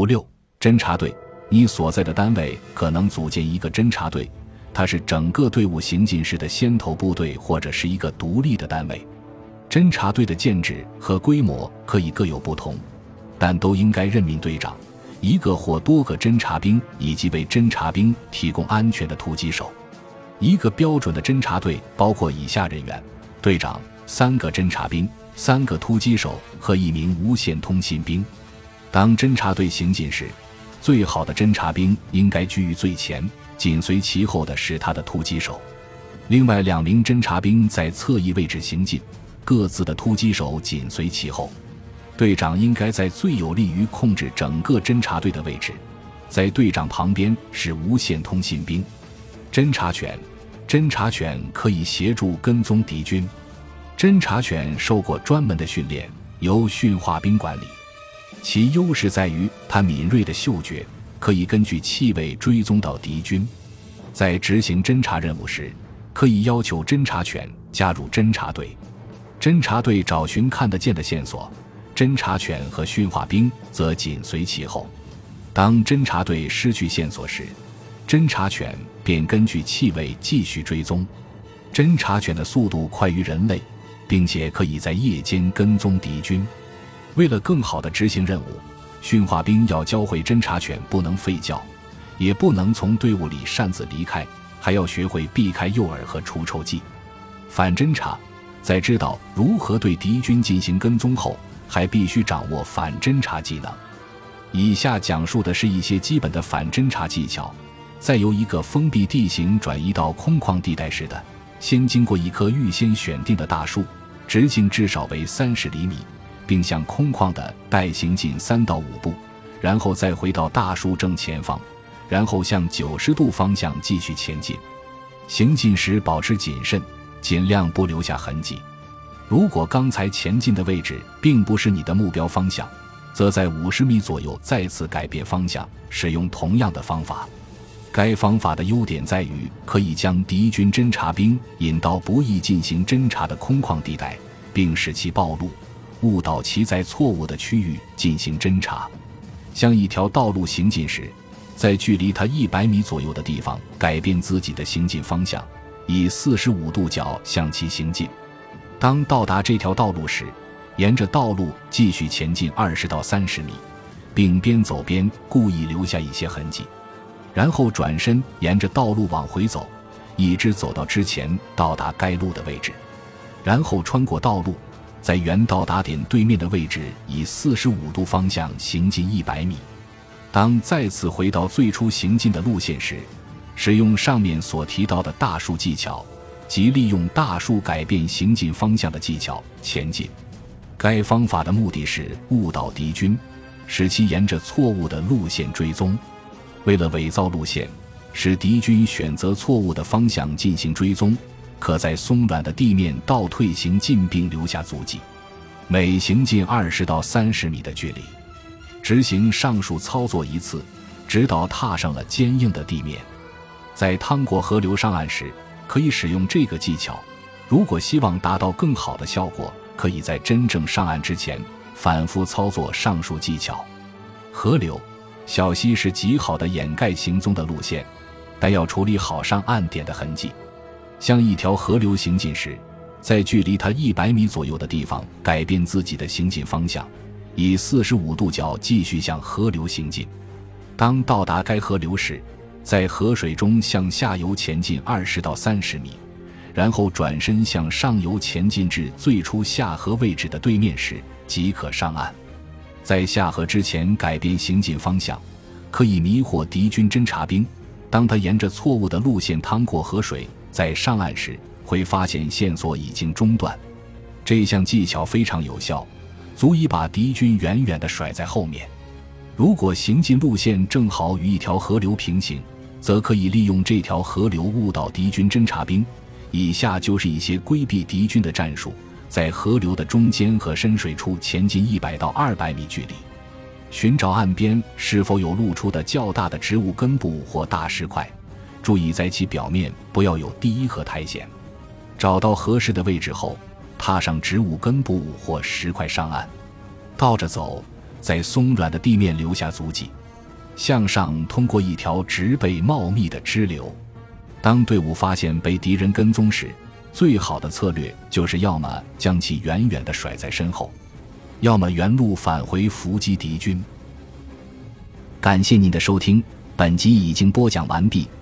五六侦察队，你所在的单位可能组建一个侦察队，它是整个队伍行进时的先头部队，或者是一个独立的单位。侦察队的建制和规模可以各有不同，但都应该任命队长、一个或多个侦察兵以及为侦察兵提供安全的突击手。一个标准的侦察队包括以下人员：队长、三个侦察兵、三个突击手和一名无线通信兵。当侦察队行进时，最好的侦察兵应该居于最前，紧随其后的是他的突击手。另外两名侦察兵在侧翼位置行进，各自的突击手紧随其后。队长应该在最有利于控制整个侦察队的位置，在队长旁边是无线通信兵。侦察犬，侦察犬可以协助跟踪敌军。侦察犬受过专门的训练，由驯化兵管理。其优势在于它敏锐的嗅觉，可以根据气味追踪到敌军。在执行侦察任务时，可以要求侦察犬加入侦察队。侦察队找寻看得见的线索，侦察犬和驯化兵则紧随其后。当侦察队失去线索时，侦察犬便根据气味继续追踪。侦察犬的速度快于人类，并且可以在夜间跟踪敌军。为了更好地执行任务，驯化兵要教会侦察犬不能吠叫，也不能从队伍里擅自离开，还要学会避开诱饵和除臭剂。反侦察在知道如何对敌军进行跟踪后，还必须掌握反侦察技能。以下讲述的是一些基本的反侦察技巧：在由一个封闭地形转移到空旷地带时的，先经过一棵预先选定的大树，直径至少为三十厘米。并向空旷的带行进三到五步，然后再回到大树正前方，然后向九十度方向继续前进。行进时保持谨慎，尽量不留下痕迹。如果刚才前进的位置并不是你的目标方向，则在五十米左右再次改变方向，使用同样的方法。该方法的优点在于可以将敌军侦察兵引到不易进行侦察的空旷地带，并使其暴露。误导其在错误的区域进行侦查，向一条道路行进时，在距离它一百米左右的地方改变自己的行进方向，以四十五度角向其行进。当到达这条道路时，沿着道路继续前进二十到三十米，并边走边故意留下一些痕迹，然后转身沿着道路往回走，一直走到之前到达该路的位置，然后穿过道路。在原到达点对面的位置，以四十五度方向行进一百米。当再次回到最初行进的路线时，使用上面所提到的大树技巧，即利用大树改变行进方向的技巧前进。该方法的目的是误导敌军，使其沿着错误的路线追踪。为了伪造路线，使敌军选择错误的方向进行追踪。可在松软的地面倒退行进并留下足迹，每行进二十到三十米的距离，执行上述操作一次，直到踏上了坚硬的地面。在趟过河流上岸时，可以使用这个技巧。如果希望达到更好的效果，可以在真正上岸之前反复操作上述技巧。河流、小溪是极好的掩盖行踪的路线，但要处理好上岸点的痕迹。向一条河流行进时，在距离它一百米左右的地方改变自己的行进方向，以四十五度角继续向河流行进。当到达该河流时，在河水中向下游前进二十到三十米，然后转身向上游前进至最初下河位置的对面时即可上岸。在下河之前改变行进方向，可以迷惑敌军侦察兵。当他沿着错误的路线趟过河水。在上岸时，会发现线索已经中断。这项技巧非常有效，足以把敌军远远地甩在后面。如果行进路线正好与一条河流平行，则可以利用这条河流误导敌军侦察兵。以下就是一些规避敌军的战术：在河流的中间和深水处前进一百到二百米距离，寻找岸边是否有露出的较大的植物根部或大石块。注意在其表面不要有堤和苔藓。找到合适的位置后，踏上植物根部或石块上岸，倒着走，在松软的地面留下足迹，向上通过一条植被茂密的支流。当队伍发现被敌人跟踪时，最好的策略就是要么将其远远地甩在身后，要么原路返回伏击敌军。感谢您的收听，本集已经播讲完毕。